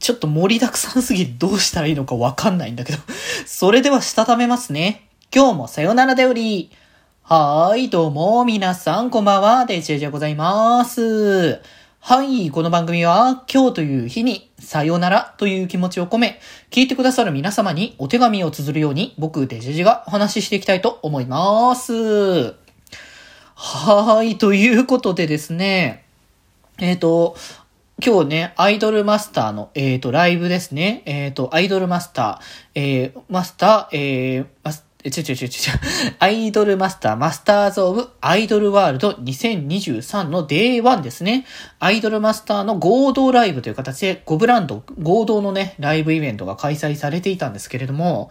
ちょっと盛りだくさんすぎてどうしたらいいのかわかんないんだけど。それではしたためますね。今日もさよならでおり。はーい、どうも、皆さん、こんばんは、デジェジでございます。はい、この番組は、今日という日に、さよならという気持ちを込め、聞いてくださる皆様にお手紙を綴るように、僕、デジェジがお話ししていきたいと思います。はーい、ということでですね、えっ、ー、と、今日ね、アイドルマスターの、えっ、ー、と、ライブですね。えっ、ー、と、アイドルマスター、えー、マスター、えー、マスえ、ちょちょちょちょ、アイドルマスター、マスターズオブアイドルワールド2023の Day1 ですね。アイドルマスターの合同ライブという形で5ブランド合同のね、ライブイベントが開催されていたんですけれども、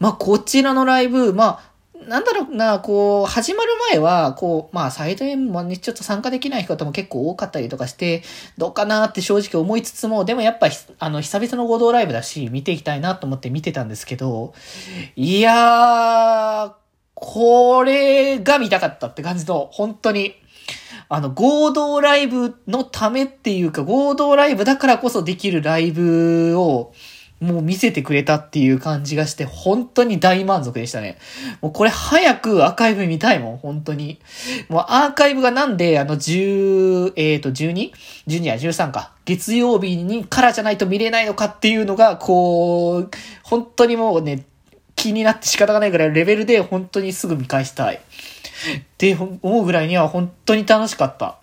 まあ、こちらのライブ、まあ、なんだろうな、こう、始まる前は、こう、まあ、サイド M もね、ちょっと参加できない方も結構多かったりとかして、どうかなって正直思いつつも、でもやっぱ、あの、久々の合同ライブだし、見ていきたいなと思って見てたんですけど、いやー、これが見たかったって感じの、本当に、あの、合同ライブのためっていうか、合同ライブだからこそできるライブを、もう見せてくれたっていう感じがして、本当に大満足でしたね。もうこれ早くアーカイブ見たいもん、本当に。もうアーカイブがなんで、あの、10、えっ、ー、と、12?12 や13か。月曜日にからじゃないと見れないのかっていうのが、こう、本当にもうね、気になって仕方がないぐらいレベルで本当にすぐ見返したい。って思うぐらいには本当に楽しかった。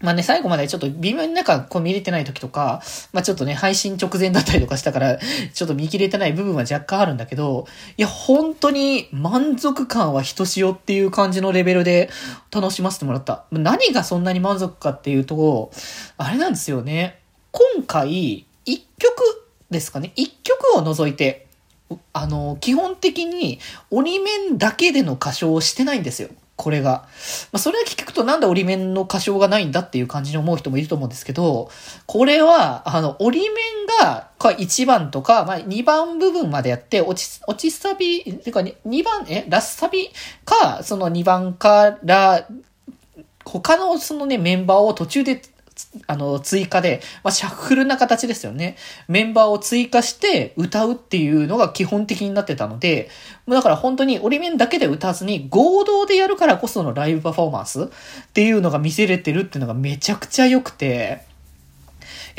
まあね、最後までちょっと微妙になんかこう見れてない時とか、まあちょっとね、配信直前だったりとかしたから、ちょっと見切れてない部分は若干あるんだけど、いや、本当に満足感はひとしおっていう感じのレベルで楽しませてもらった。何がそんなに満足かっていうと、あれなんですよね。今回、一曲ですかね。一曲を除いて、あの、基本的に鬼面だけでの歌唱をしてないんですよ。これが。まあ、それだけ聞くとなんで折り面の歌唱がないんだっていう感じに思う人もいると思うんですけど、これは、あの、折り面が、1番とか、まあ、2番部分までやって、落ち、落ちサビ、ていうか、2番、え、ラスサビか、その2番から、他のそのね、メンバーを途中であの、追加で、まあ、シャッフルな形ですよね。メンバーを追加して歌うっていうのが基本的になってたので、だから本当に折り面だけで歌わずに合同でやるからこそのライブパフォーマンスっていうのが見せれてるっていうのがめちゃくちゃ良くて、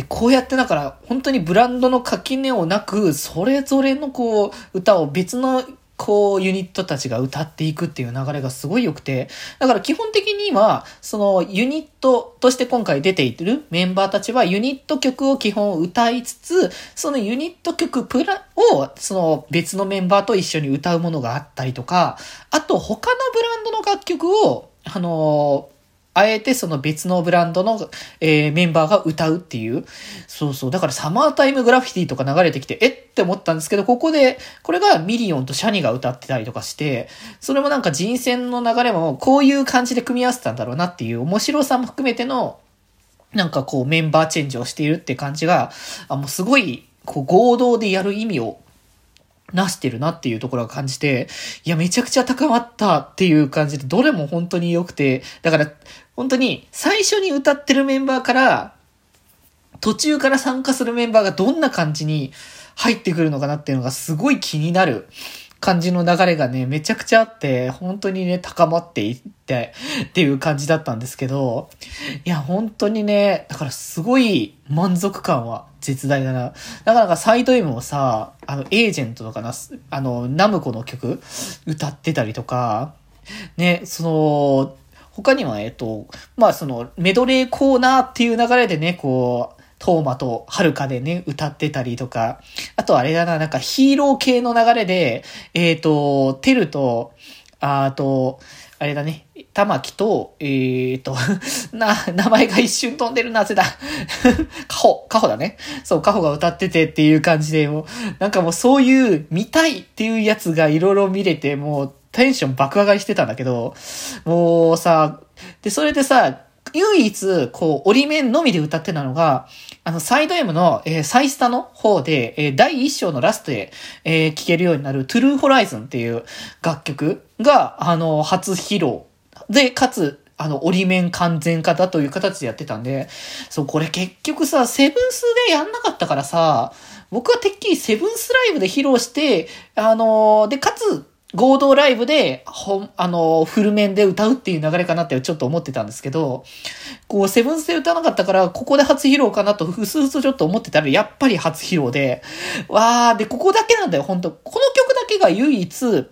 こうやってだから本当にブランドの垣根をなく、それぞれのこう歌を別のこうユニットたちが歌っていくっていう流れがすごい良くて、だから基本的には、そのユニットとして今回出ているメンバーたちはユニット曲を基本歌いつつ、そのユニット曲プラをその別のメンバーと一緒に歌うものがあったりとか、あと他のブランドの楽曲を、あのあえてその別のブランドの、えー、メンバーが歌うっていう。そうそう。だからサマータイムグラフィティとか流れてきて、えって思ったんですけど、ここで、これがミリオンとシャニが歌ってたりとかして、それもなんか人選の流れもこういう感じで組み合わせたんだろうなっていう面白さも含めての、なんかこうメンバーチェンジをしているって感じが、あ、もうすごい、こう合同でやる意味をなしてるなっていうところが感じて、いや、めちゃくちゃ高まったっていう感じで、どれも本当に良くて、だから、本当に最初に歌ってるメンバーから、途中から参加するメンバーがどんな感じに入ってくるのかなっていうのがすごい気になる。感じの流れがね、めちゃくちゃあって、本当にね、高まっていってっていう感じだったんですけど、いや、本当にね、だからすごい満足感は絶大だな。だからサイド M もさ、あの、エージェントとかな、あの、ナムコの曲歌ってたりとか、ね、その、他には、えっと、まあその、メドレーコーナーっていう流れでね、こう、トーマとはるかでね、歌ってたりとか、あとあれだな、なんかヒーロー系の流れで、えっ、ー、と、テルと、あと、あれだね、玉木と、えっ、ー、と、な、名前が一瞬飛んでるなぜだ。カホ、カホだね。そう、カホが歌っててっていう感じで、も、なんかもうそういう見たいっていうやつがいろいろ見れて、もうテンション爆上がりしてたんだけど、もうさ、で、それでさ、唯一、こう、折り面のみで歌ってたのが、あの、サイド M の、えー、サイスタの方で、えー、第一章のラストで、えー、聴けるようになる、トゥルーホライズンっていう楽曲が、あの、初披露。で、かつ、あの、折り面完全化だという形でやってたんで、そう、これ結局さ、セブンスでやんなかったからさ、僕はてっきりセブンスライブで披露して、あのー、で、かつ、合同ライブで、ほんあの、フル面で歌うっていう流れかなってちょっと思ってたんですけど、こう、セブンスで歌わなかったから、ここで初披露かなと、ふすふすちょっと思ってたら、やっぱり初披露で、わー、で、ここだけなんだよ、本当この曲だけが唯一、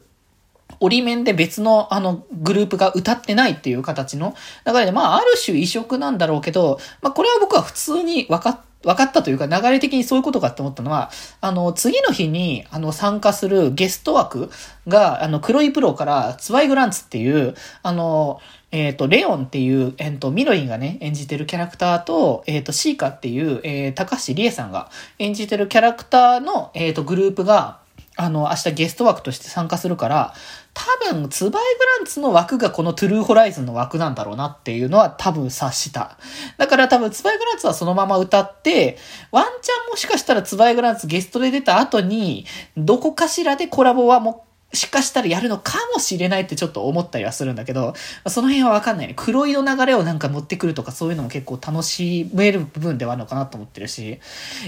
折り面で別のあのグループが歌ってないっていう形の流れで、まあある種異色なんだろうけど、まあこれは僕は普通に分かっ分かったというか流れ的にそういうことかって思ったのは、あの、次の日に、あの、参加するゲスト枠が、あの、黒いプロから、ツワイグランツっていう、あの、えっ、ー、と、レオンっていう、えっ、ー、と、ミロインがね、演じてるキャラクターと、えっ、ー、と、シーカっていう、えー、高橋理恵さんが演じてるキャラクターの、えっ、と、グループが、あの、明日ゲスト枠として参加するから、多分、ツバイグランツの枠がこのトゥルーホライズンの枠なんだろうなっていうのは多分察した。だから多分、ツバイグランツはそのまま歌って、ワンチャンもしかしたらツバイグランツゲストで出た後に、どこかしらでコラボはもうしかしたらやるのかもしれないってちょっと思ったりはするんだけど、その辺はわかんないね。黒いの流れをなんか持ってくるとかそういうのも結構楽しめる部分ではあるのかなと思ってるし、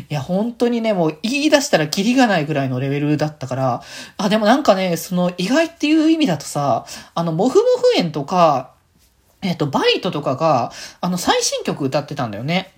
いや、本当にね、もう言い出したらキリがないぐらいのレベルだったから、あ、でもなんかね、その意外っていう意味だとさ、あの、モフモフ園とか、えっ、と、バイトとかが、あの、最新曲歌ってたんだよね。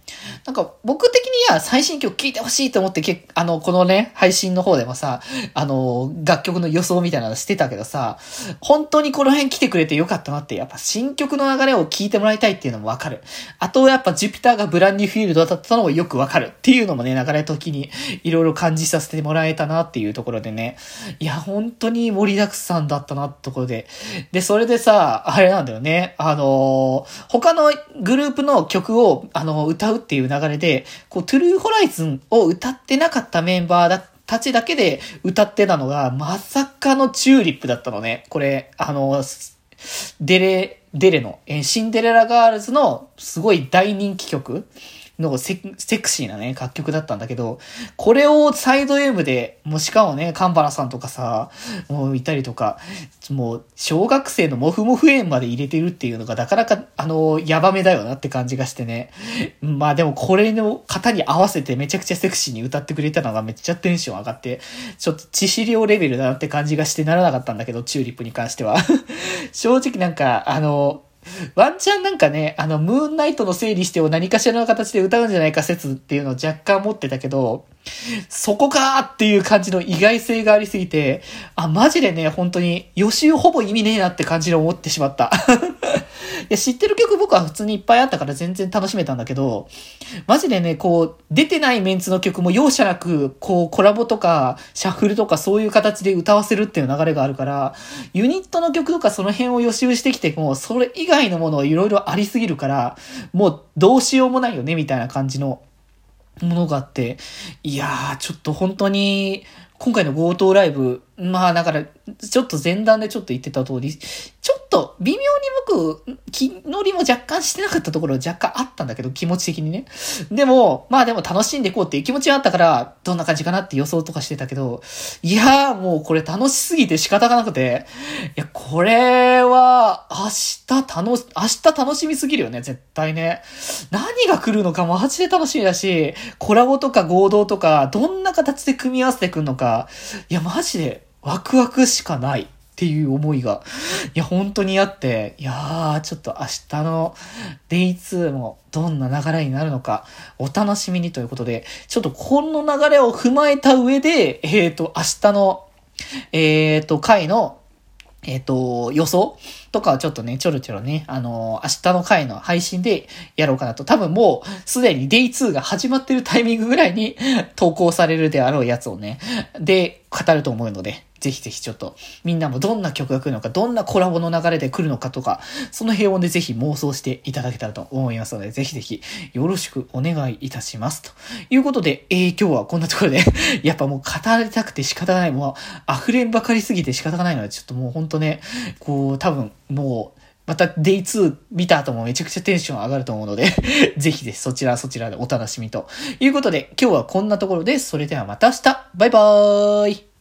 なんか、僕的には最新曲聴いてほしいと思ってけ、あの、このね、配信の方でもさ、あの、楽曲の予想みたいなのしてたけどさ、本当にこの辺来てくれてよかったなって、やっぱ新曲の流れを聴いてもらいたいっていうのもわかる。あと、やっぱジュピターがブランニューフィールドだったのもよくわかるっていうのもね、流れ時にいろいろ感じさせてもらえたなっていうところでね、いや、本当に盛りだくさんだったなってところで。で、それでさ、あれなんだよね、あの、他のグループの曲を、あの、歌うっていう流れで、こう、トゥルーホライズンを歌ってなかったメンバーだたちだけで歌ってたのが、まさかのチューリップだったのね。これ、あの、デレ、デレの、シンデレラガールズのすごい大人気曲のセクシーなね、楽曲だったんだけど、これをサイド M で、もしかもね、カンバラさんとかさ、もういたりとか、もう小学生のモフモフ園まで入れてるっていうのがなかなか、あの、ヤバめだよなって感じがしてね。まあでもこれの方に合わせてめちゃくちゃセクシーに歌ってくれたのがめっちゃテンション上がって、ちょっと致死量レベルだなって感じがしてならなかったんだけど、チューリップに関しては。正直なんか、あの、ワンチャンなんかね、あの、ムーンナイトの整理してを何かしらの形で歌うんじゃないか説っていうのを若干持ってたけど、そこかーっていう感じの意外性がありすぎて、あ、マジでね、本当に予習ほぼ意味ねえなって感じで思ってしまった。いや、知ってる曲僕は普通にいっぱいあったから全然楽しめたんだけど、マジでね、こう、出てないメンツの曲も容赦なく、こう、コラボとか、シャッフルとかそういう形で歌わせるっていう流れがあるから、ユニットの曲とかその辺を予習してきても、それ以外のものいろいろありすぎるから、もうどうしようもないよね、みたいな感じのものがあって、いやー、ちょっと本当に、今回の強盗ライブ、まあだから、ちょっと前段でちょっと言ってた通り、ちょっと微妙に僕、気乗りも若干してなかったところ若干あったんだけど、気持ち的にね。でも、まあでも楽しんでいこうっていう気持ちはあったから、どんな感じかなって予想とかしてたけど、いやーもうこれ楽しすぎて仕方がなくて、いや、これは、明日楽し、明日楽しみすぎるよね、絶対ね。何が来るのかマジで楽しみだし、コラボとか合同とか、どんな形で組み合わせてくんのか、いや、マジでワクワクしかないっていう思いが、いや、本当にあって、いやー、ちょっと明日の Day2 もどんな流れになるのか、お楽しみにということで、ちょっとこの流れを踏まえた上で、えっ、ー、と、明日の、えっ、ー、と、回のえっ、ー、と、予想とかはちょっとね、ちょろちょろね、あのー、明日の回の配信でやろうかなと。多分もう、すでに Day2 が始まってるタイミングぐらいに投稿されるであろうやつをね、で、語ると思うので、ぜひぜひちょっと、みんなもどんな曲が来るのか、どんなコラボの流れで来るのかとか、その辺をね、ぜひ妄想していただけたらと思いますので、ぜひぜひよろしくお願いいたします。ということで、えー、今日はこんなところで やっぱもう語りたくて仕方がない、もう溢れんばかりすぎて仕方がないので、ちょっともうほんとね、こう、多分、もう、また Day2 見た後もめちゃくちゃテンション上がると思うので ぜひぜひそちらそちらでお楽しみということで、今日はこんなところで、それではまた明日。バイバーイ。